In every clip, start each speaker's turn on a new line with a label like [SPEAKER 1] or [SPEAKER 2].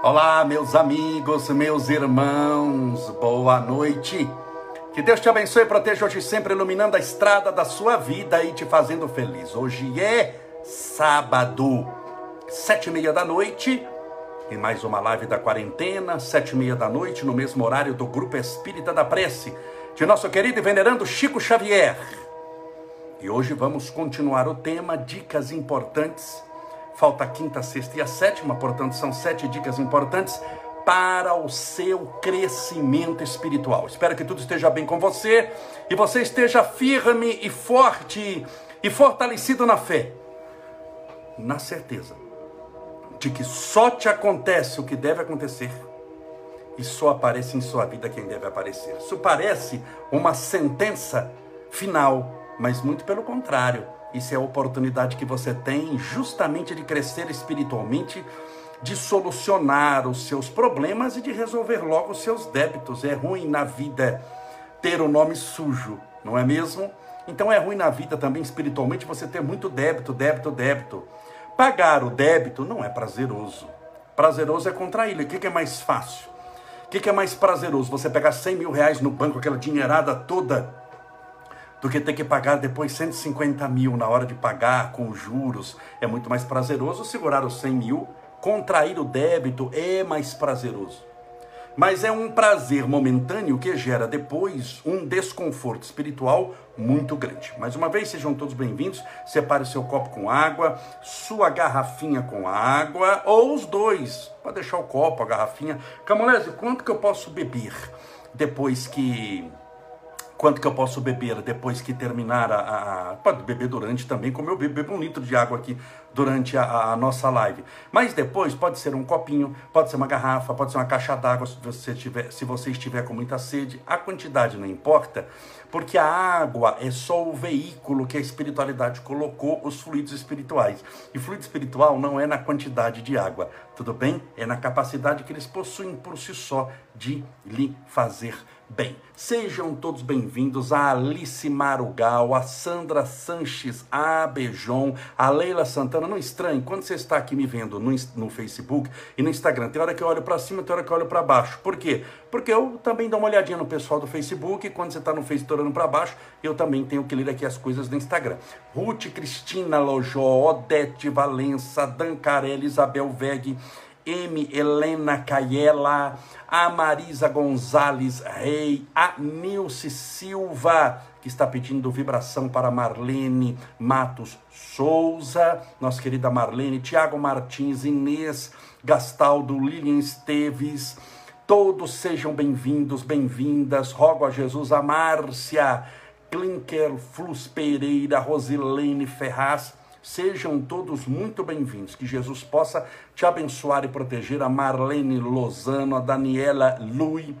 [SPEAKER 1] Olá, meus amigos, meus irmãos, boa noite. Que Deus te abençoe e proteja hoje sempre, iluminando a estrada da sua vida e te fazendo feliz. Hoje é sábado, sete e meia da noite, e mais uma live da quarentena, sete e meia da noite, no mesmo horário do Grupo Espírita da Prece, de nosso querido e venerando Chico Xavier. E hoje vamos continuar o tema Dicas Importantes Falta a quinta, sexta e a sétima, portanto, são sete dicas importantes para o seu crescimento espiritual. Espero que tudo esteja bem com você e você esteja firme e forte e fortalecido na fé, na certeza de que só te acontece o que deve acontecer e só aparece em sua vida quem deve aparecer. Isso parece uma sentença final, mas muito pelo contrário isso é a oportunidade que você tem justamente de crescer espiritualmente, de solucionar os seus problemas e de resolver logo os seus débitos. É ruim na vida ter o nome sujo, não é mesmo? Então é ruim na vida também espiritualmente você ter muito débito, débito, débito. Pagar o débito não é prazeroso. Prazeroso é contraí-lo. O que é mais fácil? O que é mais prazeroso? Você pegar 100 mil reais no banco, aquela dinheirada toda do que ter que pagar depois 150 mil na hora de pagar com juros. É muito mais prazeroso segurar os 100 mil, contrair o débito é mais prazeroso. Mas é um prazer momentâneo que gera depois um desconforto espiritual muito grande. Mais uma vez, sejam todos bem-vindos. Separe seu copo com água, sua garrafinha com água, ou os dois. Pode deixar o copo, a garrafinha. Camolese, quanto que eu posso beber depois que quanto que eu posso beber depois que terminar a, a pode beber durante também, como eu bebo, bebo um litro de água aqui durante a, a, nossa live. Mas depois pode ser um copinho, pode ser uma garrafa, pode ser uma caixa d'água se você tiver, se você estiver com muita sede. A quantidade não importa, porque a água é só o veículo que a espiritualidade colocou os fluidos espirituais. E fluido espiritual não é na quantidade de água, tudo bem? É na capacidade que eles possuem por si só de lhe fazer Bem, sejam todos bem-vindos a Alice Marugal, a Sandra Sanches, a Bejon, a Leila Santana. Não estranhe, quando você está aqui me vendo no, no Facebook e no Instagram, tem hora que eu olho para cima, tem hora que eu olho para baixo. Por quê? Porque eu também dou uma olhadinha no pessoal do Facebook e quando você está no Facebook olhando para baixo, eu também tenho que ler aqui as coisas do Instagram. Ruth Cristina Lojó, Odete Valença, Dancarelli, Isabel Veg, M. Helena Caiela, a Marisa Gonzalez Rei, a Nilce Silva, que está pedindo vibração para Marlene Matos Souza, nossa querida Marlene, Tiago Martins, Inês Gastaldo, Lilian Esteves, todos sejam bem-vindos, bem-vindas, rogo a Jesus, a Márcia, Klinker Flus Pereira, Rosilene Ferraz, Sejam todos muito bem-vindos. Que Jesus possa te abençoar e proteger. A Marlene Lozano, a Daniela Lui,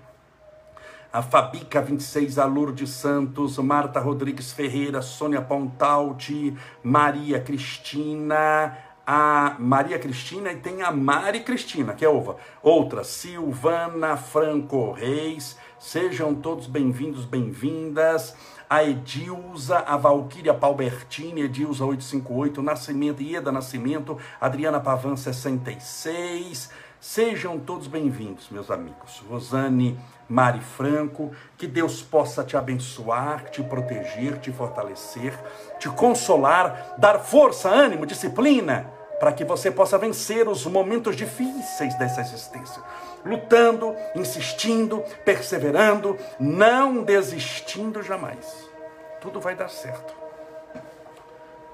[SPEAKER 1] a Fabica 26, a Lourdes Santos, Marta Rodrigues Ferreira, Sônia Pontalti, Maria Cristina, a Maria Cristina e tem a Mari Cristina, que é ova. Outra, Silvana Franco Reis. Sejam todos bem-vindos, bem-vindas a Edilza, a Valquíria Palbertini, Edilza 858, Nascimento, Ieda Nascimento, Adriana Pavan 66. Sejam todos bem-vindos, meus amigos. Rosane Mari Franco, que Deus possa te abençoar, te proteger, te fortalecer, te consolar, dar força, ânimo, disciplina, para que você possa vencer os momentos difíceis dessa existência lutando, insistindo, perseverando, não desistindo jamais. Tudo vai dar certo.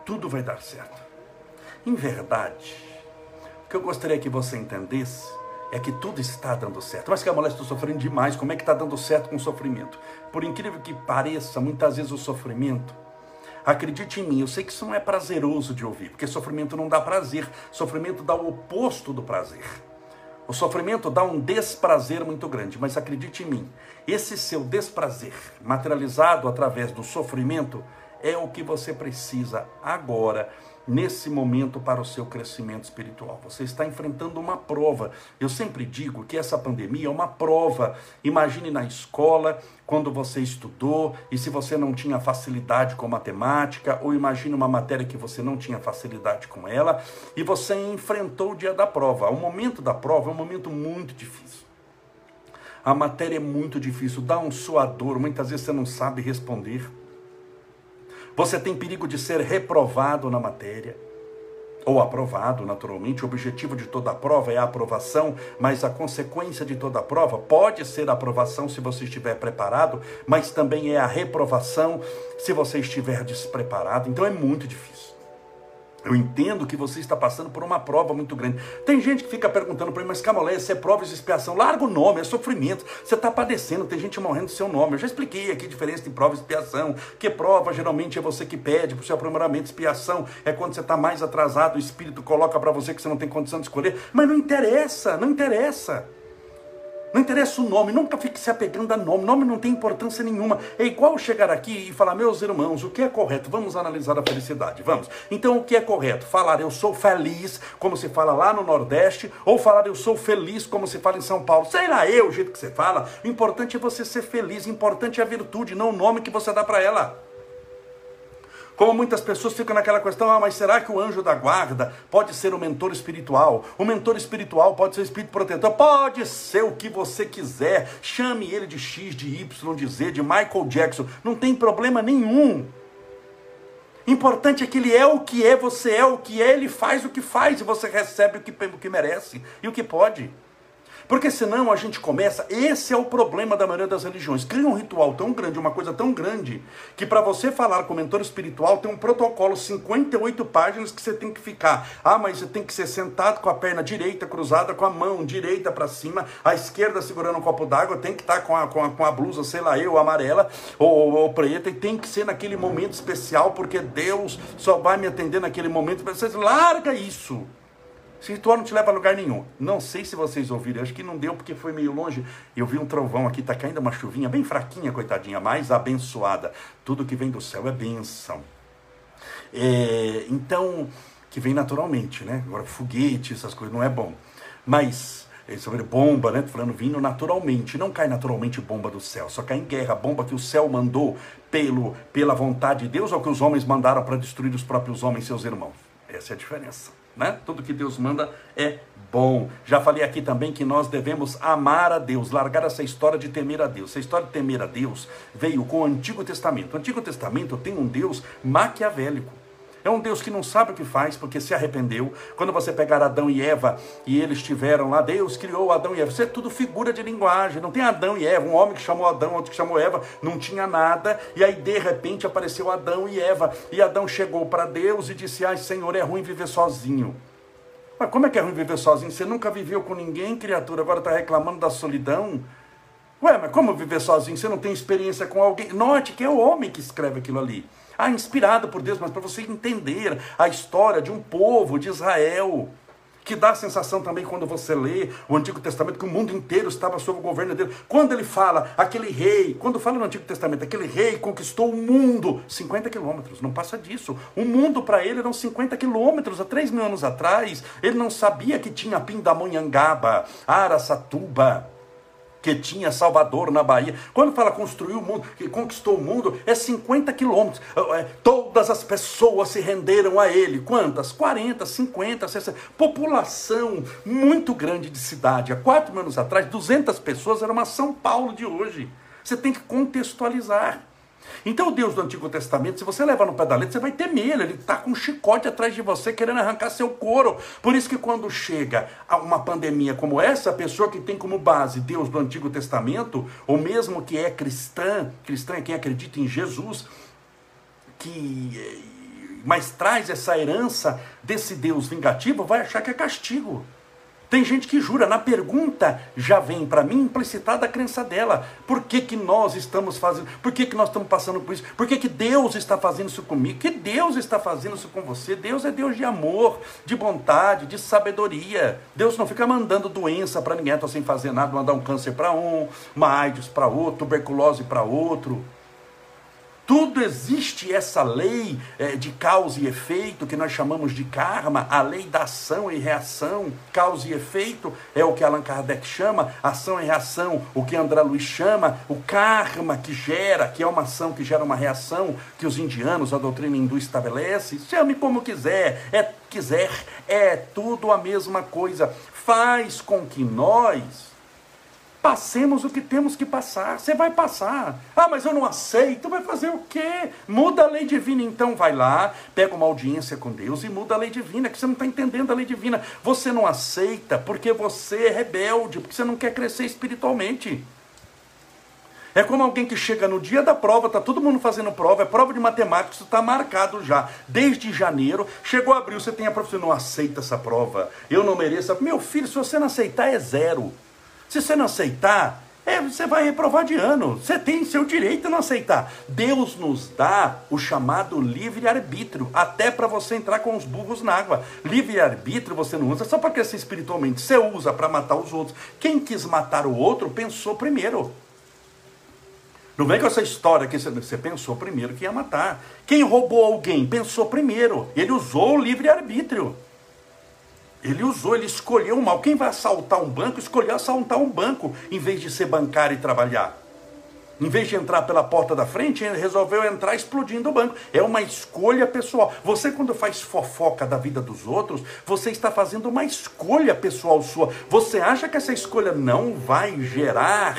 [SPEAKER 1] Tudo vai dar certo. Em verdade, o que eu gostaria que você entendesse é que tudo está dando certo. Mas que a mulher está sofrendo demais, como é que está dando certo com o sofrimento? Por incrível que pareça, muitas vezes o sofrimento Acredite em mim, eu sei que isso não é prazeroso de ouvir, porque sofrimento não dá prazer, sofrimento dá o oposto do prazer. O sofrimento dá um desprazer muito grande, mas acredite em mim, esse seu desprazer, materializado através do sofrimento, é o que você precisa agora nesse momento para o seu crescimento espiritual. Você está enfrentando uma prova. Eu sempre digo que essa pandemia é uma prova. Imagine na escola, quando você estudou e se você não tinha facilidade com matemática, ou imagine uma matéria que você não tinha facilidade com ela e você enfrentou o dia da prova. O momento da prova é um momento muito difícil. A matéria é muito difícil, dá um suador, muitas vezes você não sabe responder. Você tem perigo de ser reprovado na matéria ou aprovado, naturalmente. O objetivo de toda prova é a aprovação, mas a consequência de toda prova pode ser a aprovação se você estiver preparado, mas também é a reprovação se você estiver despreparado. Então é muito difícil. Eu entendo que você está passando por uma prova muito grande. Tem gente que fica perguntando para mim, mas Camolé, se é prova de expiação, larga o nome, é sofrimento. Você está padecendo, tem gente morrendo do seu nome. Eu já expliquei aqui a diferença de prova e expiação. Que prova geralmente é você que pede para o seu aprimoramento. Expiação é quando você está mais atrasado, o Espírito coloca para você que você não tem condição de escolher. Mas não interessa, não interessa. Não interessa o nome, nunca fique se apegando a nome. Nome não tem importância nenhuma. É igual chegar aqui e falar, meus irmãos, o que é correto? Vamos analisar a felicidade, vamos. Então, o que é correto? Falar eu sou feliz, como se fala lá no Nordeste, ou falar eu sou feliz, como se fala em São Paulo. Sei lá eu, o jeito que você fala. O importante é você ser feliz, o importante é a virtude, não o nome que você dá para ela. Como muitas pessoas ficam naquela questão, ah, mas será que o anjo da guarda pode ser o mentor espiritual? O mentor espiritual pode ser o espírito protetor? Pode ser o que você quiser. Chame ele de X, de Y, de Z, de Michael Jackson. Não tem problema nenhum. Importante é que ele é o que é, você é o que é, ele faz o que faz e você recebe o que, o que merece e o que pode. Porque senão a gente começa, esse é o problema da maioria das religiões. Cria um ritual tão grande, uma coisa tão grande, que para você falar com o mentor espiritual tem um protocolo, 58 páginas que você tem que ficar. Ah, mas você tem que ser sentado com a perna direita cruzada, com a mão direita para cima, a esquerda segurando um copo d'água, tem que estar tá com a, com, a, com a blusa, sei lá eu, amarela ou, ou, ou, preta, e tem que ser naquele momento especial, porque Deus só vai me atender naquele momento. Você larga isso. Esse ritual não te leva a lugar nenhum. Não sei se vocês ouviram, acho que não deu porque foi meio longe. Eu vi um trovão aqui, tá caindo uma chuvinha bem fraquinha, coitadinha, mais abençoada. Tudo que vem do céu é bênção. É, então, que vem naturalmente, né? Agora, foguete, essas coisas, não é bom. Mas, sobre bomba, né? Falando vindo naturalmente. Não cai naturalmente bomba do céu, só cai em guerra. Bomba que o céu mandou pelo, pela vontade de Deus ou que os homens mandaram para destruir os próprios homens, seus irmãos. Essa é a diferença né? Tudo que Deus manda é bom. Já falei aqui também que nós devemos amar a Deus, largar essa história de temer a Deus. Essa história de temer a Deus veio com o Antigo Testamento. O Antigo Testamento tem um Deus maquiavélico. É um Deus que não sabe o que faz porque se arrependeu. Quando você pegar Adão e Eva e eles estiveram lá, Deus criou Adão e Eva. Isso é tudo figura de linguagem. Não tem Adão e Eva. Um homem que chamou Adão, outro que chamou Eva. Não tinha nada. E aí de repente apareceu Adão e Eva. E Adão chegou para Deus e disse: Ai, Senhor, é ruim viver sozinho. Mas como é que é ruim viver sozinho? Você nunca viveu com ninguém, criatura, agora está reclamando da solidão? Ué, mas como viver sozinho? Você não tem experiência com alguém? Note que é o homem que escreve aquilo ali. Ah, inspirado por Deus, mas para você entender a história de um povo de Israel, que dá a sensação também quando você lê o Antigo Testamento que o mundo inteiro estava sob o governo dele. Quando ele fala, aquele rei, quando fala no Antigo Testamento, aquele rei conquistou o mundo, 50 quilômetros, não passa disso. O mundo para ele eram 50 quilômetros. Há 3 mil anos atrás, ele não sabia que tinha Pindamonhangaba, Araçatuba, que tinha Salvador na Bahia. Quando fala construiu o mundo, que conquistou o mundo, é 50 quilômetros. É, é, todas as pessoas se renderam a ele. Quantas? 40, 50, 60. População muito grande de cidade. Há quatro anos atrás, 200 pessoas era uma São Paulo de hoje. Você tem que contextualizar. Então, o Deus do Antigo Testamento, se você levar no pé da letra, você vai temer. Ele está com um chicote atrás de você, querendo arrancar seu couro. Por isso que quando chega uma pandemia como essa, a pessoa que tem como base Deus do Antigo Testamento, ou mesmo que é cristã, cristã é quem acredita em Jesus, que eh, mas traz essa herança desse Deus vingativo, vai achar que é castigo. Tem gente que jura, na pergunta já vem para mim implicitada a crença dela. Por que, que nós estamos fazendo? Por que, que nós estamos passando por isso? Por que, que Deus está fazendo isso comigo? Que Deus está fazendo isso com você? Deus é Deus de amor, de bondade, de sabedoria. Deus não fica mandando doença para ninguém, estou sem fazer nada, mandar um câncer para um, uma AIDS para outro, tuberculose para outro. Tudo existe essa lei é, de causa e efeito, que nós chamamos de karma, a lei da ação e reação. Causa e efeito é o que Allan Kardec chama, ação e reação, o que André Luiz chama, o karma que gera, que é uma ação que gera uma reação, que os indianos, a doutrina hindu estabelece. Chame como quiser, é quiser, é tudo a mesma coisa. Faz com que nós Passemos o que temos que passar. Você vai passar. Ah, mas eu não aceito. Vai fazer o quê? Muda a lei divina. Então vai lá, pega uma audiência com Deus e muda a lei divina, que você não está entendendo a lei divina. Você não aceita porque você é rebelde, porque você não quer crescer espiritualmente. É como alguém que chega no dia da prova, tá todo mundo fazendo prova, é prova de matemática, isso está marcado já. Desde janeiro, chegou abril, você tem a profissão, não aceita essa prova, eu não mereço. Meu filho, se você não aceitar, é zero. Se você não aceitar, é, você vai reprovar de ano. Você tem seu direito a não aceitar. Deus nos dá o chamado livre-arbítrio, até para você entrar com os burros na água. Livre-arbítrio você não usa só para crescer espiritualmente, você usa para matar os outros. Quem quis matar o outro pensou primeiro. Não vem com essa história que você pensou primeiro que ia matar. Quem roubou alguém pensou primeiro. Ele usou o livre-arbítrio. Ele usou, ele escolheu mal. Quem vai assaltar um banco, escolheu assaltar um banco, em vez de ser bancário e trabalhar. Em vez de entrar pela porta da frente, ele resolveu entrar explodindo o banco. É uma escolha pessoal. Você, quando faz fofoca da vida dos outros, você está fazendo uma escolha pessoal sua. Você acha que essa escolha não vai gerar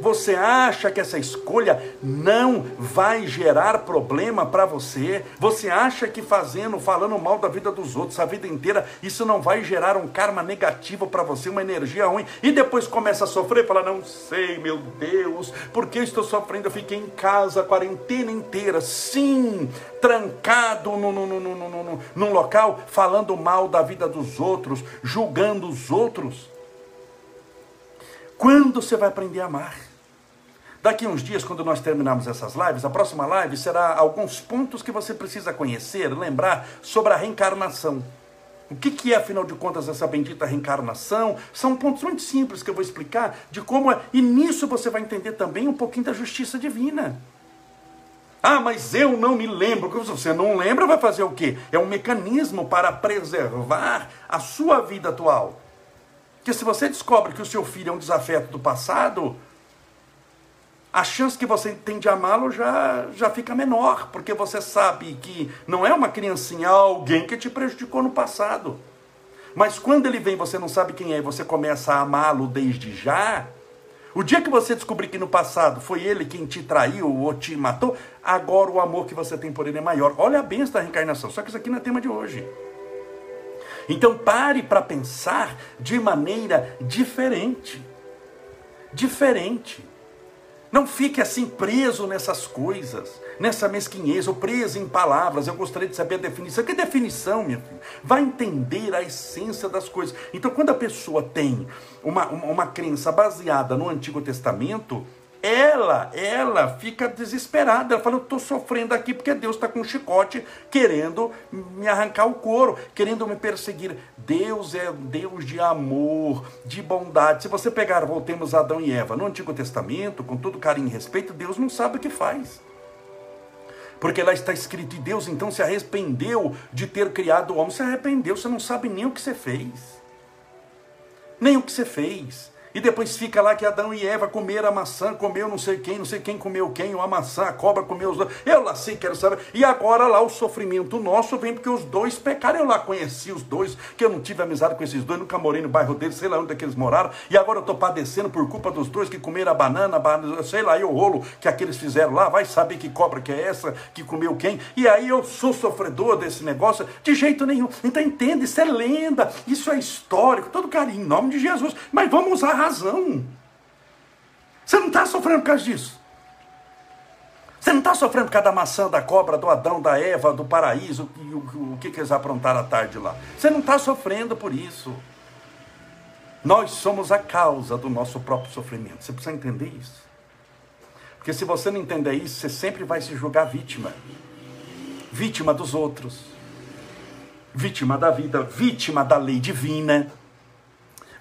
[SPEAKER 1] você acha que essa escolha não vai gerar problema para você? Você acha que fazendo, falando mal da vida dos outros a vida inteira, isso não vai gerar um karma negativo para você, uma energia ruim? E depois começa a sofrer fala: Não sei, meu Deus, por que estou sofrendo? Eu fiquei em casa a quarentena inteira, sim, trancado no, no, no, no, no, num local, falando mal da vida dos outros, julgando os outros. Quando você vai aprender a amar? Daqui uns dias, quando nós terminarmos essas lives, a próxima live será alguns pontos que você precisa conhecer, lembrar sobre a reencarnação. O que, que é, afinal de contas, essa bendita reencarnação? São pontos muito simples que eu vou explicar de como é. E nisso você vai entender também um pouquinho da justiça divina. Ah, mas eu não me lembro. Se você não lembra, vai fazer o quê? É um mecanismo para preservar a sua vida atual. Porque se você descobre que o seu filho é um desafeto do passado, a chance que você tem de amá-lo já, já fica menor, porque você sabe que não é uma criancinha, alguém que te prejudicou no passado. Mas quando ele vem, você não sabe quem é, e você começa a amá-lo desde já. O dia que você descobrir que no passado foi ele quem te traiu ou te matou, agora o amor que você tem por ele é maior. Olha a benção da reencarnação, só que isso aqui não é tema de hoje. Então pare para pensar de maneira diferente. Diferente. Não fique assim preso nessas coisas, nessa mesquinhez, ou preso em palavras. Eu gostaria de saber a definição. Que definição, minha filha? Vai entender a essência das coisas. Então, quando a pessoa tem uma, uma, uma crença baseada no Antigo Testamento, ela, ela fica desesperada. Ela fala: Eu estou sofrendo aqui porque Deus está com um chicote querendo me arrancar o couro, querendo me perseguir. Deus é Deus de amor, de bondade. Se você pegar, voltemos a Adão e Eva no Antigo Testamento, com todo carinho e respeito, Deus não sabe o que faz. Porque lá está escrito, e Deus então se arrependeu de ter criado o homem. Se arrependeu, você não sabe nem o que você fez. Nem o que você fez. E depois fica lá que Adão e Eva comeram a maçã, comeu não sei quem, não sei quem comeu quem, ou a maçã, a cobra comeu os dois. Eu lá sei, quero saber. E agora lá o sofrimento nosso vem porque os dois pecaram. Eu lá conheci os dois, que eu não tive amizade com esses dois, nunca morei no bairro deles, sei lá onde é que eles moraram. E agora eu estou padecendo por culpa dos dois que comeram a banana, banana sei lá, e o rolo que aqueles fizeram lá. Vai saber que cobra que é essa, que comeu quem. E aí eu sou sofredor desse negócio? De jeito nenhum. Então entenda, isso é lenda, isso é histórico, todo carinho, em nome de Jesus. Mas vamos usar razão. Você não está sofrendo por causa disso. Você não está sofrendo por causa da maçã, da cobra, do Adão, da Eva, do paraíso, o, o, o que, que eles aprontaram à tarde lá. Você não está sofrendo por isso. Nós somos a causa do nosso próprio sofrimento. Você precisa entender isso. Porque se você não entender isso, você sempre vai se julgar vítima. Vítima dos outros. Vítima da vida, vítima da lei divina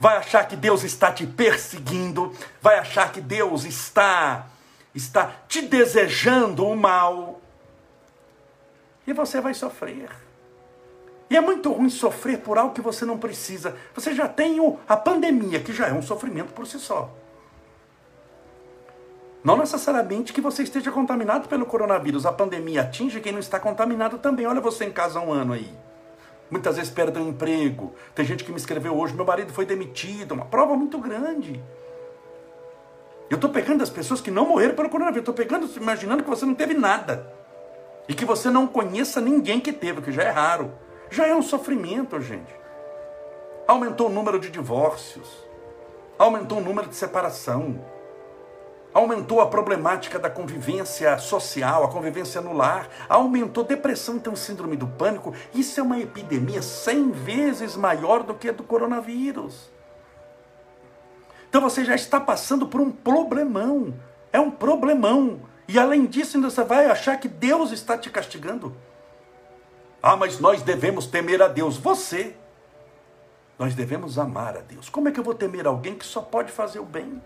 [SPEAKER 1] vai achar que Deus está te perseguindo, vai achar que Deus está está te desejando o mal. E você vai sofrer. E é muito ruim sofrer por algo que você não precisa. Você já tem o, a pandemia, que já é um sofrimento por si só. Não necessariamente que você esteja contaminado pelo coronavírus. A pandemia atinge quem não está contaminado também. Olha você em casa há um ano aí. Muitas vezes perde o emprego. Tem gente que me escreveu hoje, meu marido foi demitido. Uma prova muito grande. Eu estou pegando as pessoas que não morreram pelo coronavírus. Estou pegando, imaginando que você não teve nada. E que você não conheça ninguém que teve, que já é raro. Já é um sofrimento, gente. Aumentou o número de divórcios. Aumentou o número de separação. Aumentou a problemática da convivência social, a convivência no lar. Aumentou depressão, então síndrome do pânico. Isso é uma epidemia 100 vezes maior do que a do coronavírus. Então você já está passando por um problemão. É um problemão. E além disso, ainda você vai achar que Deus está te castigando. Ah, mas nós devemos temer a Deus. Você. Nós devemos amar a Deus. Como é que eu vou temer alguém que só pode fazer o bem?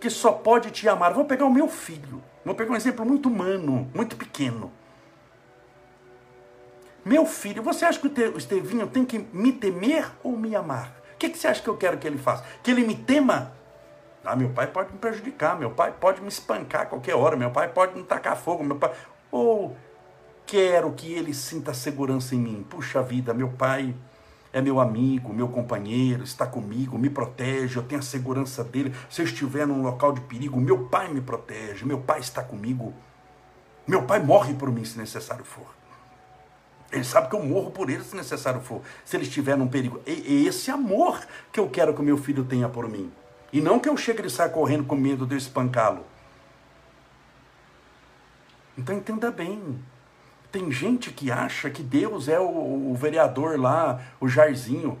[SPEAKER 1] Que só pode te amar. Vou pegar o meu filho. Vou pegar um exemplo muito humano, muito pequeno. Meu filho, você acha que o Estevinho tem que me temer ou me amar? O que, que você acha que eu quero que ele faça? Que ele me tema? Ah, meu pai pode me prejudicar, meu pai pode me espancar a qualquer hora, meu pai pode me tacar fogo, meu pai. Ou quero que ele sinta segurança em mim. Puxa vida, meu pai é meu amigo, meu companheiro, está comigo, me protege, eu tenho a segurança dele. Se eu estiver num local de perigo, meu pai me protege, meu pai está comigo. Meu pai morre por mim se necessário for. Ele sabe que eu morro por ele se necessário for, se ele estiver num perigo. É esse amor que eu quero que o meu filho tenha por mim. E não que eu chegue e saia correndo com medo de eu espancá-lo. Então entenda bem. Tem gente que acha que Deus é o, o vereador lá, o Jairzinho.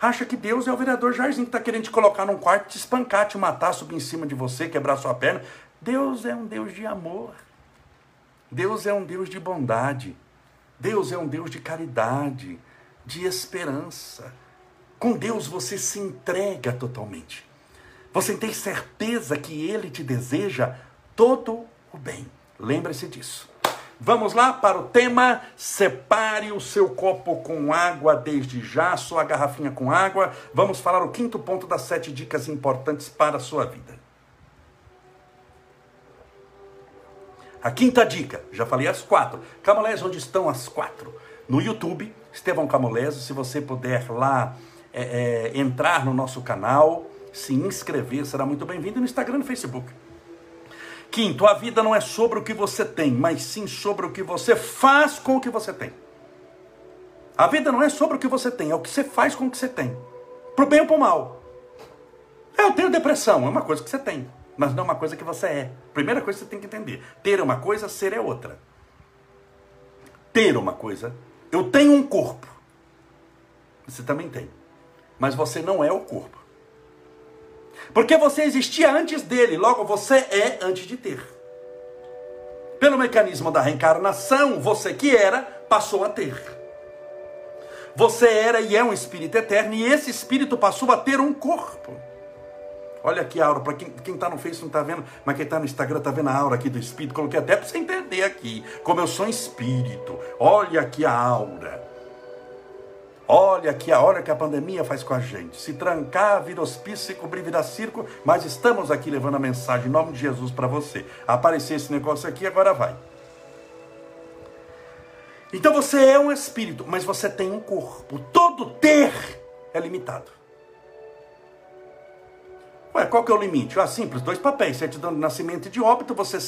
[SPEAKER 1] Acha que Deus é o vereador Jairzinho que está querendo te colocar num quarto, te espancar, te matar, subir em cima de você, quebrar sua perna. Deus é um Deus de amor. Deus é um Deus de bondade. Deus é um Deus de caridade, de esperança. Com Deus você se entrega totalmente. Você tem certeza que Ele te deseja todo o bem. Lembre-se disso. Vamos lá para o tema. Separe o seu copo com água desde já, sua garrafinha com água. Vamos falar o quinto ponto das sete dicas importantes para a sua vida. A quinta dica, já falei as quatro. Camolés, onde estão as quatro? No YouTube, Estevão Camolés, se você puder lá é, é, entrar no nosso canal, se inscrever, será muito bem-vindo no Instagram e no Facebook. Quinto, a vida não é sobre o que você tem, mas sim sobre o que você faz com o que você tem. A vida não é sobre o que você tem, é o que você faz com o que você tem. Pro bem ou pro mal. Eu tenho depressão, é uma coisa que você tem, mas não é uma coisa que você é. Primeira coisa que você tem que entender: ter uma coisa, ser é outra. Ter uma coisa, eu tenho um corpo. Você também tem. Mas você não é o corpo. Porque você existia antes dele, logo você é antes de ter. Pelo mecanismo da reencarnação, você que era, passou a ter. Você era e é um espírito eterno, e esse espírito passou a ter um corpo. Olha aqui a aura, para quem está no Facebook não está vendo, mas quem está no Instagram está vendo a aura aqui do espírito. Coloquei até para você entender aqui, como eu sou espírito. Olha aqui a aura. Olha aqui a hora que a pandemia faz com a gente. Se trancar, vira hospício, se cobrir, vira circo. Mas estamos aqui levando a mensagem em nome de Jesus para você. Aparecer esse negócio aqui, agora vai. Então você é um espírito, mas você tem um corpo. Todo ter é limitado. Ué, qual que é o limite? Ah, simples, dois papéis, certidão de nascimento e de óbito, você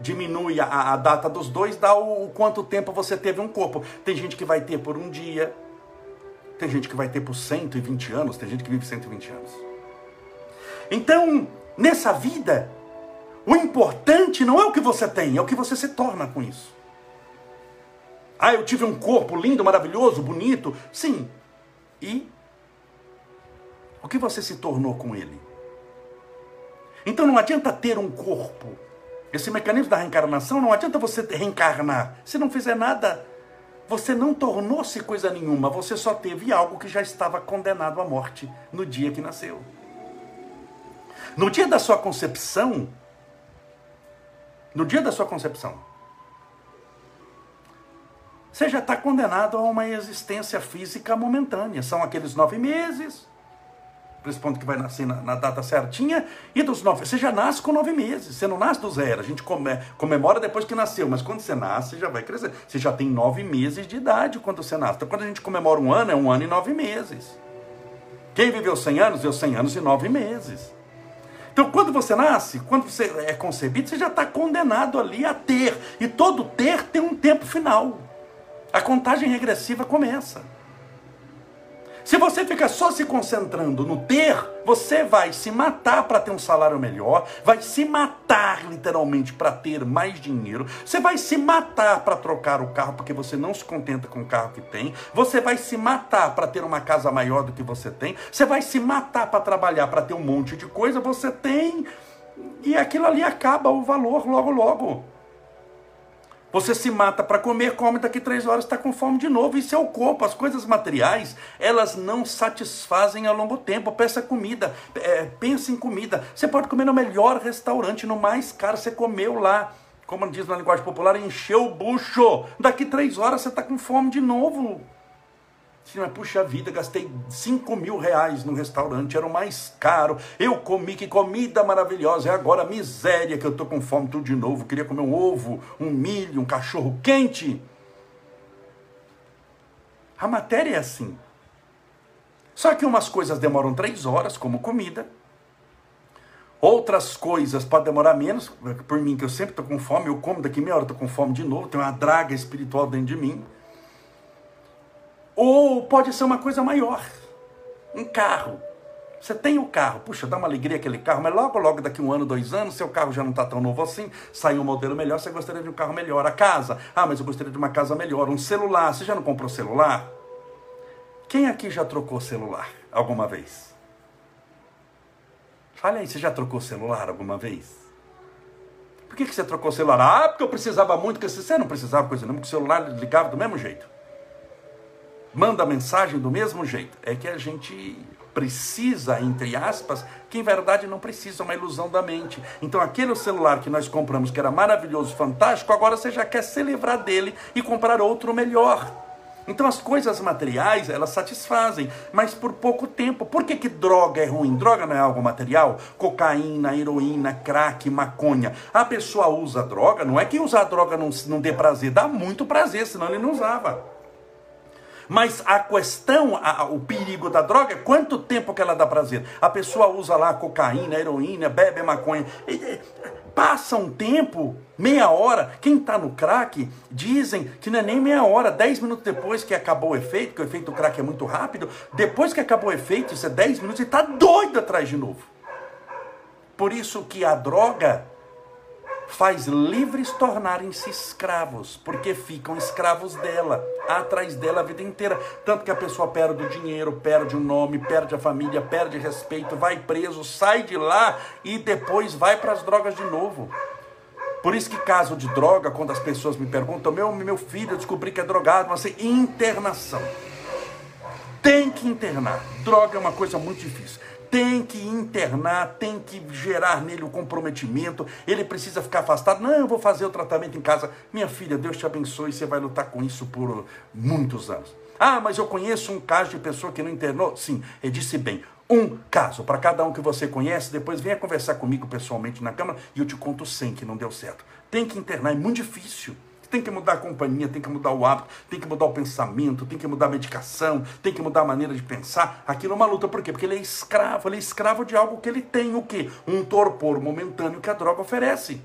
[SPEAKER 1] diminui a, a, data dos dois, dá o, o quanto tempo você teve um corpo. Tem gente que vai ter por um dia, tem gente que vai ter por 120 anos, tem gente que vive 120 anos. Então, nessa vida, o importante não é o que você tem, é o que você se torna com isso. Ah, eu tive um corpo lindo, maravilhoso, bonito. Sim. E o que você se tornou com ele? Então não adianta ter um corpo. Esse mecanismo da reencarnação não adianta você reencarnar. Se não fizer nada, você não tornou-se coisa nenhuma, você só teve algo que já estava condenado à morte no dia que nasceu. No dia da sua concepção, no dia da sua concepção, você já está condenado a uma existência física momentânea. São aqueles nove meses, ponto que vai nascer na, na, data certinha, e dos nove. Você já nasce com nove meses, você não nasce do zero. A gente come, comemora depois que nasceu, mas quando você nasce, você já vai crescer. Você já tem nove meses de idade quando você nasce. Então, quando a gente comemora um ano, é um ano e nove meses. Quem viveu cem anos, viveu cem anos e nove meses. Então, quando você nasce, quando você é concebido, você já está condenado ali a ter. E todo ter tem um tempo final. A contagem regressiva começa. Se você fica só se concentrando no ter, você vai se matar para ter um salário melhor, vai se matar literalmente para ter mais dinheiro, você vai se matar para trocar o carro porque você não se contenta com o carro que tem, você vai se matar para ter uma casa maior do que você tem, você vai se matar para trabalhar para ter um monte de coisa, você tem e aquilo ali acaba o valor logo logo. Você se mata para comer, come daqui três horas, está com fome de novo. Isso é o corpo. As coisas materiais, elas não satisfazem a longo tempo. Peça comida, é, em comida. Você pode comer no melhor restaurante, no mais caro. Você comeu lá, como diz na linguagem popular, encheu o bucho. Daqui três horas você está com fome de novo. Sim, mas puxa vida, gastei 5 mil reais no restaurante, era o mais caro. Eu comi, que comida maravilhosa. É agora miséria que eu tô com fome tudo de novo. Queria comer um ovo, um milho, um cachorro quente. A matéria é assim. Só que umas coisas demoram três horas, como comida. Outras coisas podem demorar menos. Por mim, que eu sempre estou com fome, eu como daqui meia hora, estou com fome de novo. Tem uma draga espiritual dentro de mim. Ou pode ser uma coisa maior. Um carro. Você tem o carro, puxa, dá uma alegria aquele carro, mas logo, logo daqui um ano, dois anos, seu carro já não está tão novo assim, saiu um modelo melhor, você gostaria de um carro melhor. A casa, ah, mas eu gostaria de uma casa melhor. Um celular, você já não comprou celular? Quem aqui já trocou celular alguma vez? Fala aí, você já trocou celular alguma vez? Por que, que você trocou celular? Ah, porque eu precisava muito, porque você não precisava coisa nenhuma, porque o celular ligava do mesmo jeito manda mensagem do mesmo jeito. É que a gente precisa, entre aspas, que em verdade não precisa, é uma ilusão da mente. Então aquele celular que nós compramos, que era maravilhoso, fantástico, agora você já quer se livrar dele e comprar outro melhor. Então as coisas materiais, elas satisfazem, mas por pouco tempo. Por que, que droga é ruim? Droga não é algo material? Cocaína, heroína, crack, maconha. A pessoa usa droga, não é que usar droga não, não dê prazer, dá muito prazer, senão ele não usava. Mas a questão, a, o perigo da droga é quanto tempo que ela dá prazer. A pessoa usa lá cocaína, heroína, bebe maconha. Passa um tempo, meia hora. Quem está no crack, dizem que não é nem meia hora, dez minutos depois que acabou o efeito, que o efeito do crack é muito rápido, depois que acabou o efeito, isso é dez minutos, ele está doido atrás de novo. Por isso que a droga faz livres tornarem-se escravos, porque ficam escravos dela, atrás dela a vida inteira. Tanto que a pessoa perde o dinheiro, perde o nome, perde a família, perde respeito, vai preso, sai de lá e depois vai para as drogas de novo. Por isso que caso de droga, quando as pessoas me perguntam, meu, meu filho, eu descobri que é drogado, mas assim, internação. Tem que internar. Droga é uma coisa muito difícil tem que internar, tem que gerar nele o comprometimento, ele precisa ficar afastado. Não, eu vou fazer o tratamento em casa. Minha filha, Deus te abençoe, você vai lutar com isso por muitos anos. Ah, mas eu conheço um caso de pessoa que não internou. Sim, ele disse bem. Um caso, para cada um que você conhece, depois venha conversar comigo pessoalmente na Câmara e eu te conto 100 que não deu certo. Tem que internar, é muito difícil. Tem que mudar a companhia, tem que mudar o hábito, tem que mudar o pensamento, tem que mudar a medicação, tem que mudar a maneira de pensar. Aquilo é uma luta, por quê? Porque ele é escravo, ele é escravo de algo que ele tem, o quê? Um torpor momentâneo que a droga oferece.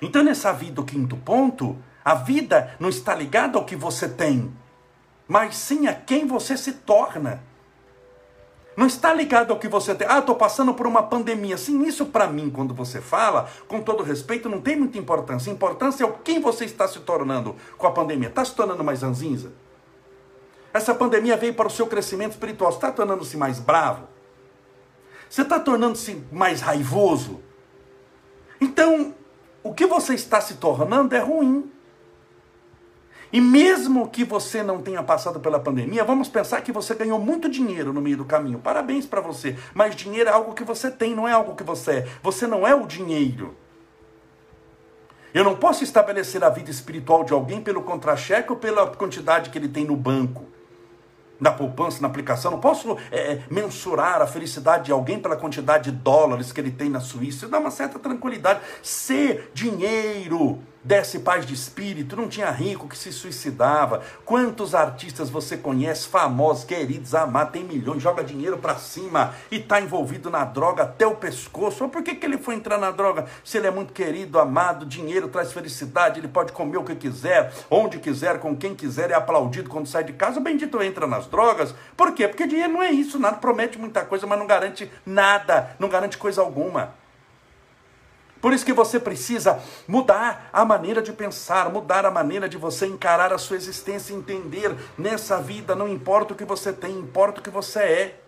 [SPEAKER 1] Então, nessa vida, o quinto ponto, a vida não está ligada ao que você tem, mas sim a quem você se torna. Não está ligado ao que você tem. Ah, estou passando por uma pandemia. Sim, isso para mim, quando você fala, com todo respeito, não tem muita importância. Importância é o quem você está se tornando com a pandemia. Está se tornando mais ranzinza? Essa pandemia veio para o seu crescimento espiritual. Você está tornando-se mais bravo? Você está tornando-se mais raivoso? Então, o que você está se tornando é ruim. E mesmo que você não tenha passado pela pandemia, vamos pensar que você ganhou muito dinheiro no meio do caminho. Parabéns para você. Mas dinheiro é algo que você tem, não é algo que você é. Você não é o dinheiro. Eu não posso estabelecer a vida espiritual de alguém pelo contra-cheque ou pela quantidade que ele tem no banco na poupança, na aplicação. Não posso é, mensurar a felicidade de alguém pela quantidade de dólares que ele tem na Suíça. Isso dá uma certa tranquilidade. Ser dinheiro desse paz de espírito, não tinha rico que se suicidava. Quantos artistas você conhece, famosos, queridos, amados, tem milhões, joga dinheiro para cima e está envolvido na droga até o pescoço. Mas por que, que ele foi entrar na droga? Se ele é muito querido, amado, dinheiro traz felicidade, ele pode comer o que quiser, onde quiser, com quem quiser, é aplaudido quando sai de casa. O bendito entra nas drogas. Por quê? Porque dinheiro não é isso, nada promete muita coisa, mas não garante nada, não garante coisa alguma. Por isso que você precisa mudar a maneira de pensar, mudar a maneira de você encarar a sua existência, entender nessa vida não importa o que você tem, importa o que você é.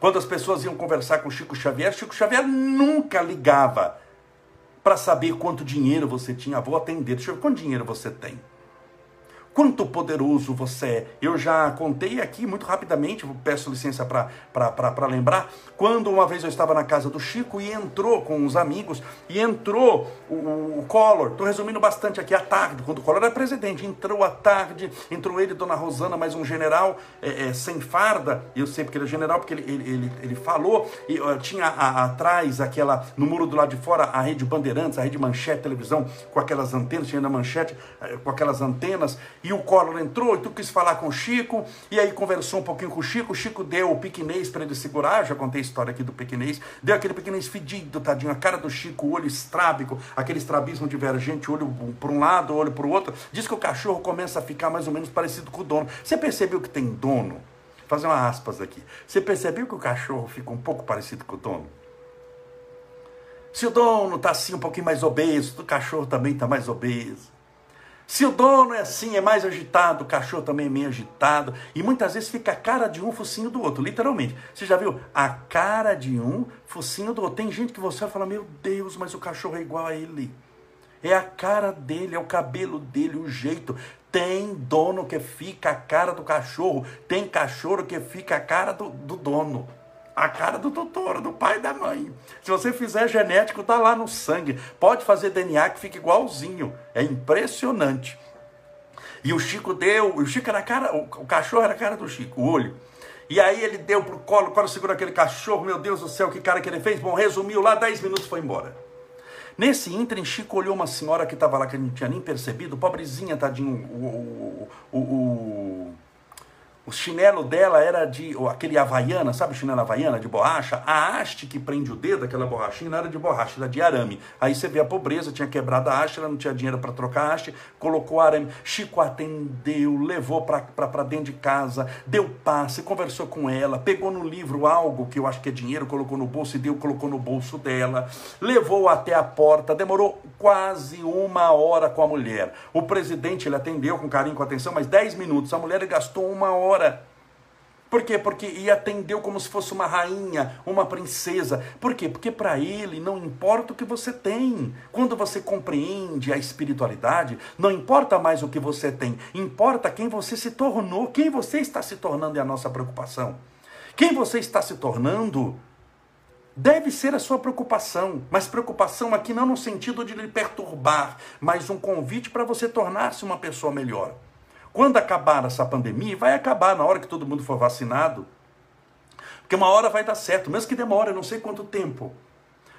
[SPEAKER 1] Quando as pessoas iam conversar com Chico Xavier, Chico Xavier nunca ligava para saber quanto dinheiro você tinha. Vou atender. Deixa eu ver quanto dinheiro você tem. Quanto poderoso você é. Eu já contei aqui muito rapidamente, peço licença para lembrar, quando uma vez eu estava na casa do Chico e entrou com os amigos, e entrou o, o Collor, estou resumindo bastante aqui, à tarde, quando o Collor era presidente, entrou à tarde, entrou ele, Dona Rosana, mais um general é, é, sem farda, eu sei porque ele é general, porque ele, ele, ele, ele falou, e uh, tinha a, a, atrás aquela, no muro do lado de fora, a rede Bandeirantes, a rede Manchete Televisão, com aquelas antenas, tinha na Manchete, uh, com aquelas antenas, e o Collor entrou e tu quis falar com o Chico, e aí conversou um pouquinho com o Chico, o Chico deu o piquenês para ele segurar, já contei a história aqui do piquenês, deu aquele piquenês fedido, tadinho, a cara do Chico, o olho estrábico, aquele estrabismo divergente, olho para um lado, olho para o outro, diz que o cachorro começa a ficar mais ou menos parecido com o dono. Você percebeu que tem dono? Vou fazer uma aspas aqui. Você percebeu que o cachorro fica um pouco parecido com o dono? Se o dono está assim um pouquinho mais obeso, o cachorro também está mais obeso. Se o dono é assim, é mais agitado, o cachorro também é meio agitado. E muitas vezes fica a cara de um, focinho do outro, literalmente. Você já viu? A cara de um, focinho do outro. Tem gente que você fala, meu Deus, mas o cachorro é igual a ele. É a cara dele, é o cabelo dele, o jeito. Tem dono que fica a cara do cachorro, tem cachorro que fica a cara do, do dono a cara do doutor, do pai e da mãe. Se você fizer genético, tá lá no sangue. Pode fazer DNA que fica igualzinho. É impressionante. E o Chico deu, o Chico era cara, o cachorro era a cara do Chico, o olho. E aí ele deu pro colo, o colo segurou aquele cachorro, meu Deus do céu, que cara que ele fez. Bom, resumiu lá, 10 minutos foi embora. Nesse ínterim, Chico olhou uma senhora que estava lá que não tinha nem percebido, pobrezinha, tadinho, o, o, o, o o chinelo dela era de aquele havaiana, sabe o chinelo havaiana de borracha? A haste que prende o dedo, aquela borrachinha, não era de borracha, era de arame. Aí você vê a pobreza, tinha quebrado a haste, ela não tinha dinheiro para trocar a haste, colocou arame. Chico atendeu, levou para dentro de casa, deu passe, conversou com ela, pegou no livro algo que eu acho que é dinheiro, colocou no bolso e deu, colocou no bolso dela, levou até a porta, demorou quase uma hora com a mulher. O presidente ele atendeu com carinho, com atenção, mas 10 minutos. A mulher gastou uma hora hora. Por quê? Porque e atendeu como se fosse uma rainha, uma princesa. Por quê? Porque para ele não importa o que você tem. Quando você compreende a espiritualidade, não importa mais o que você tem, importa quem você se tornou, quem você está se tornando é a nossa preocupação. Quem você está se tornando deve ser a sua preocupação, mas preocupação aqui não no sentido de lhe perturbar, mas um convite para você tornar-se uma pessoa melhor. Quando acabar essa pandemia, vai acabar na hora que todo mundo for vacinado. Porque uma hora vai dar certo, mesmo que demore, eu não sei quanto tempo.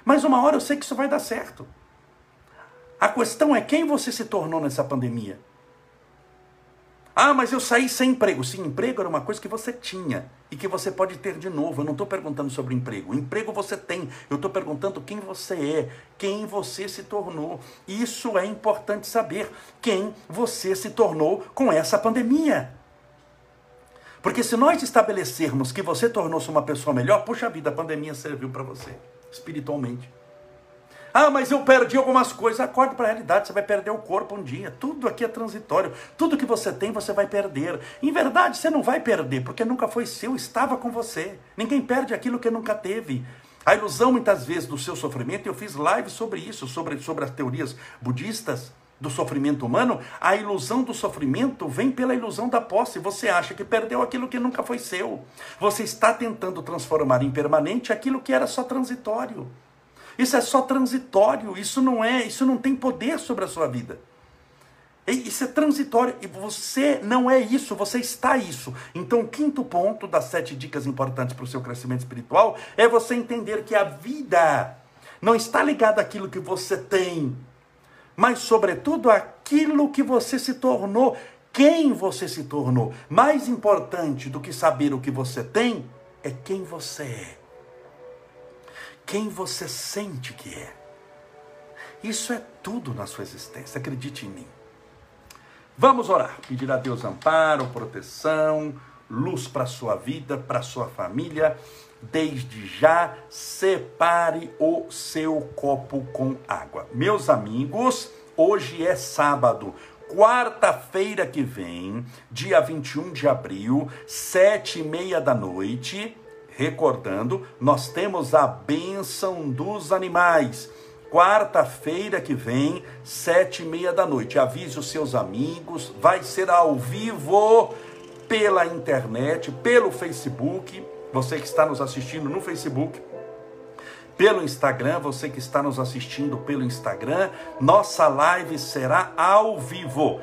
[SPEAKER 1] Mas uma hora eu sei que isso vai dar certo. A questão é quem você se tornou nessa pandemia. Ah, mas eu saí sem emprego. Sim, emprego era uma coisa que você tinha e que você pode ter de novo. Eu não estou perguntando sobre emprego. Emprego você tem. Eu estou perguntando quem você é, quem você se tornou. Isso é importante saber. Quem você se tornou com essa pandemia. Porque se nós estabelecermos que você tornou-se uma pessoa melhor, puxa vida, a pandemia serviu para você, espiritualmente. Ah, mas eu perdi algumas coisas. Acorde para a realidade, você vai perder o corpo um dia. Tudo aqui é transitório. Tudo que você tem, você vai perder. Em verdade, você não vai perder, porque nunca foi seu, estava com você. Ninguém perde aquilo que nunca teve. A ilusão, muitas vezes, do seu sofrimento, eu fiz live sobre isso, sobre, sobre as teorias budistas, do sofrimento humano, a ilusão do sofrimento vem pela ilusão da posse. Você acha que perdeu aquilo que nunca foi seu. Você está tentando transformar em permanente aquilo que era só transitório. Isso é só transitório, isso não é, isso não tem poder sobre a sua vida. Isso é transitório e você não é isso, você está isso. Então, o quinto ponto das sete dicas importantes para o seu crescimento espiritual é você entender que a vida não está ligada àquilo que você tem, mas, sobretudo, àquilo que você se tornou, quem você se tornou. Mais importante do que saber o que você tem é quem você é, quem você sente que é. Isso é tudo na sua existência, acredite em mim. Vamos orar, pedir a Deus amparo, proteção, luz para a sua vida, para a sua família. Desde já, separe o seu copo com água. Meus amigos, hoje é sábado, quarta-feira que vem, dia 21 de abril, sete e meia da noite. Recordando, nós temos a bênção dos animais quarta-feira que vem, sete e meia da noite. Avise os seus amigos, vai ser ao vivo pela internet, pelo Facebook. Você que está nos assistindo no Facebook, pelo Instagram, você que está nos assistindo pelo Instagram, nossa live será ao vivo.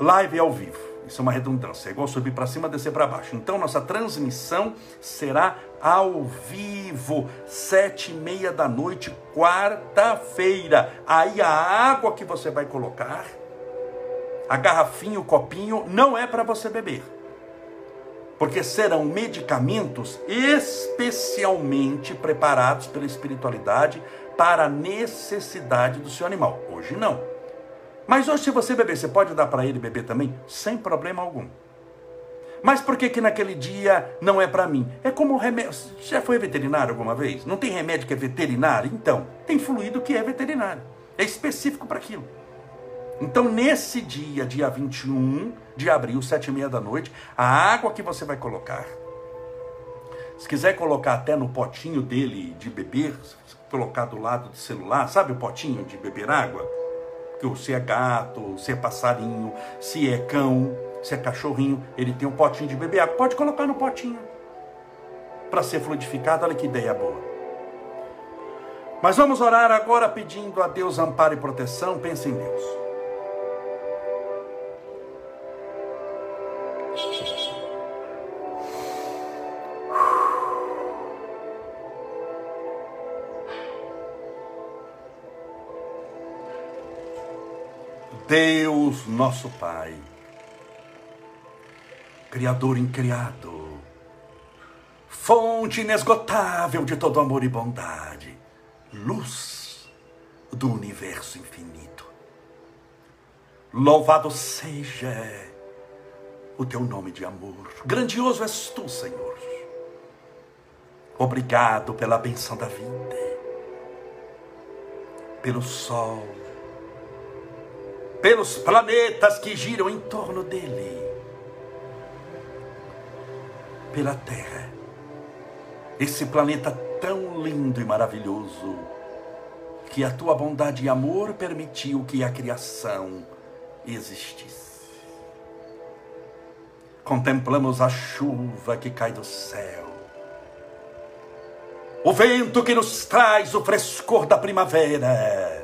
[SPEAKER 1] Live ao vivo. Isso é uma redundância, é igual subir para cima, descer para baixo. Então, nossa transmissão será ao vivo, sete e meia da noite, quarta-feira. Aí a água que você vai colocar, a garrafinha, o copinho, não é para você beber. Porque serão medicamentos especialmente preparados pela espiritualidade para a necessidade do seu animal. Hoje não. Mas hoje, se você beber, você pode dar para ele beber também? Sem problema algum. Mas por que que naquele dia não é para mim? É como remédio. Já foi veterinário alguma vez? Não tem remédio que é veterinário? Então, tem fluido que é veterinário. É específico para aquilo. Então, nesse dia, dia 21 de abril, sete e meia da noite, a água que você vai colocar, se quiser colocar até no potinho dele de beber, colocar do lado do celular, sabe o potinho de beber água? Se é gato, se é passarinho, se é cão, se é cachorrinho, ele tem um potinho de beber água. Pode colocar no potinho para ser fluidificado. Olha que ideia boa. Mas vamos orar agora pedindo a Deus amparo e proteção. Pense em Deus. Deus, nosso Pai, Criador incriado, fonte inesgotável de todo amor e bondade, luz do universo infinito. Louvado seja o teu nome de amor. Grandioso és tu, Senhor. Obrigado pela benção da vida, pelo sol pelos planetas que giram em torno dele, pela Terra, esse planeta tão lindo e maravilhoso, que a tua bondade e amor permitiu que a criação existisse. Contemplamos a chuva que cai do céu, o vento que nos traz o frescor da primavera,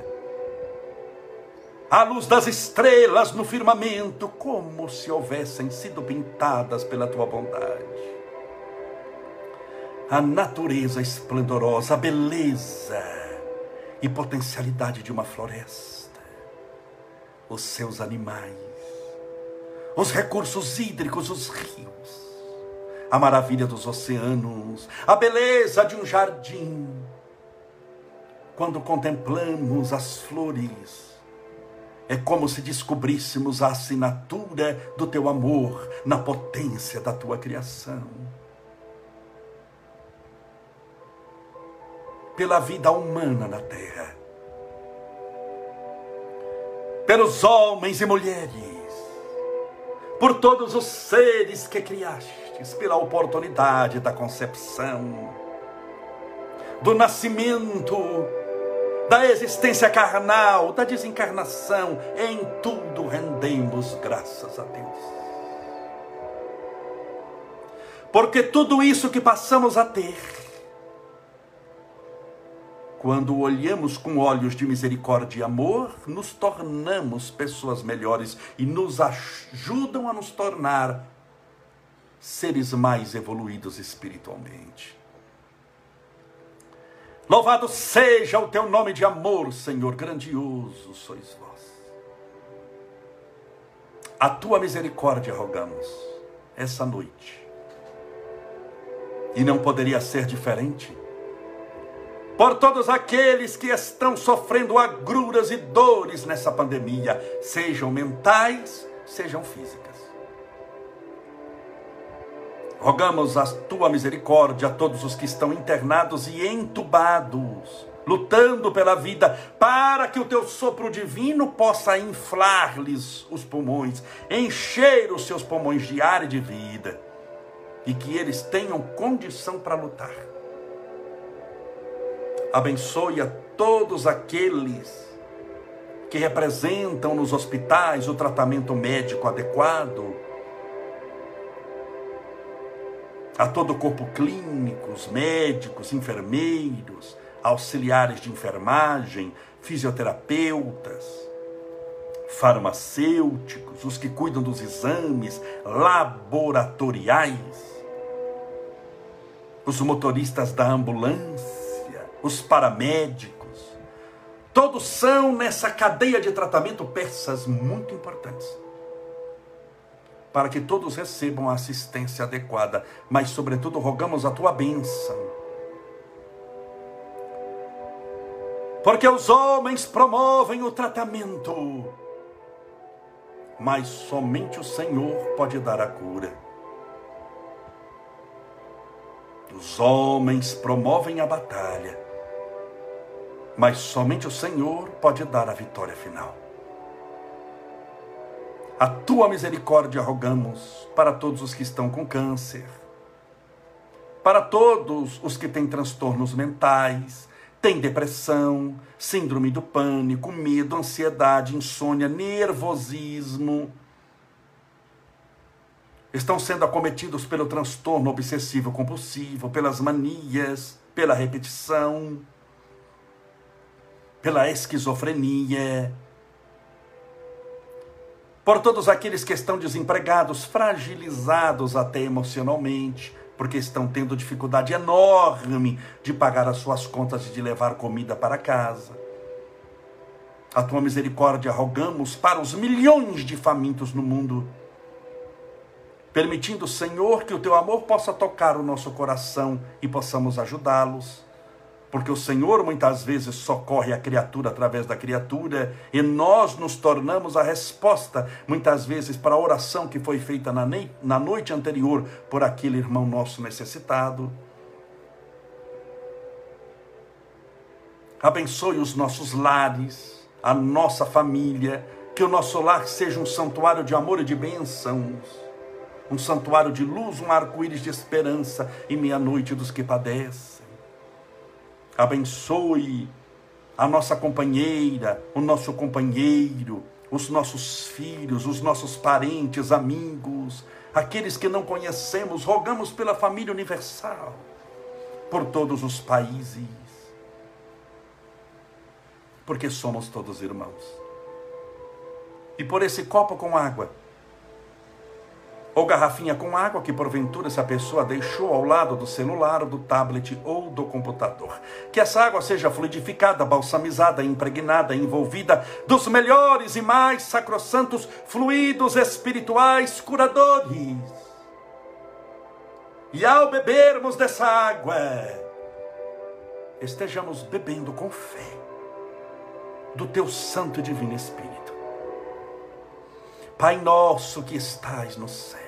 [SPEAKER 1] a luz das estrelas no firmamento, como se houvessem sido pintadas pela tua bondade. A natureza esplendorosa, a beleza e potencialidade de uma floresta, os seus animais, os recursos hídricos, os rios, a maravilha dos oceanos, a beleza de um jardim. Quando contemplamos as flores, é como se descobríssemos a assinatura do teu amor na potência da tua criação. Pela vida humana na terra, pelos homens e mulheres, por todos os seres que criastes, pela oportunidade da concepção, do nascimento da existência carnal, da desencarnação, em tudo rendemos graças a Deus. Porque tudo isso que passamos a ter, quando olhamos com olhos de misericórdia e amor, nos tornamos pessoas melhores e nos ajudam a nos tornar seres mais evoluídos espiritualmente. Louvado seja o teu nome de amor, Senhor, grandioso sois vós. A tua misericórdia rogamos essa noite. E não poderia ser diferente. Por todos aqueles que estão sofrendo agruras e dores nessa pandemia, sejam mentais, sejam físicas. Rogamos a tua misericórdia a todos os que estão internados e entubados, lutando pela vida, para que o teu sopro divino possa inflar-lhes os pulmões, encher os seus pulmões de ar e de vida, e que eles tenham condição para lutar. Abençoe a todos aqueles que representam nos hospitais o tratamento médico adequado, a todo o corpo clínico, os médicos, enfermeiros, auxiliares de enfermagem, fisioterapeutas, farmacêuticos, os que cuidam dos exames laboratoriais, os motoristas da ambulância, os paramédicos, todos são nessa cadeia de tratamento peças muito importantes para que todos recebam a assistência adequada, mas, sobretudo, rogamos a tua bênção. Porque os homens promovem o tratamento, mas somente o Senhor pode dar a cura. Os homens promovem a batalha, mas somente o Senhor pode dar a vitória final. A tua misericórdia rogamos para todos os que estão com câncer, para todos os que têm transtornos mentais, têm depressão, síndrome do pânico, medo, ansiedade, insônia, nervosismo. Estão sendo acometidos pelo transtorno obsessivo compulsivo, pelas manias, pela repetição, pela esquizofrenia por todos aqueles que estão desempregados, fragilizados até emocionalmente, porque estão tendo dificuldade enorme de pagar as suas contas e de levar comida para casa. A tua misericórdia rogamos para os milhões de famintos no mundo, permitindo, Senhor, que o teu amor possa tocar o nosso coração e possamos ajudá-los porque o Senhor muitas vezes socorre a criatura através da criatura e nós nos tornamos a resposta, muitas vezes, para a oração que foi feita na, na noite anterior por aquele irmão nosso necessitado. Abençoe os nossos lares, a nossa família, que o nosso lar seja um santuário de amor e de bênçãos, um santuário de luz, um arco-íris de esperança e meia-noite dos que padecem abençoe a nossa companheira, o nosso companheiro, os nossos filhos, os nossos parentes, amigos, aqueles que não conhecemos, rogamos pela família universal, por todos os países, porque somos todos irmãos. E por esse copo com água, ou garrafinha com água que porventura essa pessoa deixou ao lado do celular, do tablet ou do computador. Que essa água seja fluidificada, balsamizada, impregnada, envolvida dos melhores e mais sacrossantos fluidos espirituais curadores. E ao bebermos dessa água, estejamos bebendo com fé do teu santo e divino Espírito. Pai nosso que estais no céu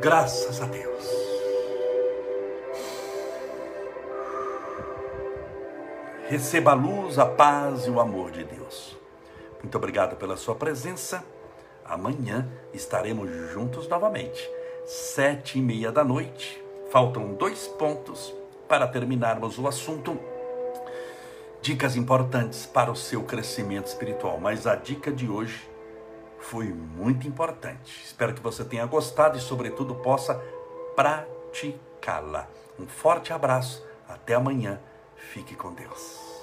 [SPEAKER 1] Graças a Deus. Receba a luz, a paz e o amor de Deus. Muito obrigado pela sua presença. Amanhã estaremos juntos novamente, sete e meia da noite. Faltam dois pontos para terminarmos o assunto. Dicas importantes para o seu crescimento espiritual. Mas a dica de hoje foi muito importante. Espero que você tenha gostado e, sobretudo, possa praticá-la. Um forte abraço, até amanhã. Fique com Deus.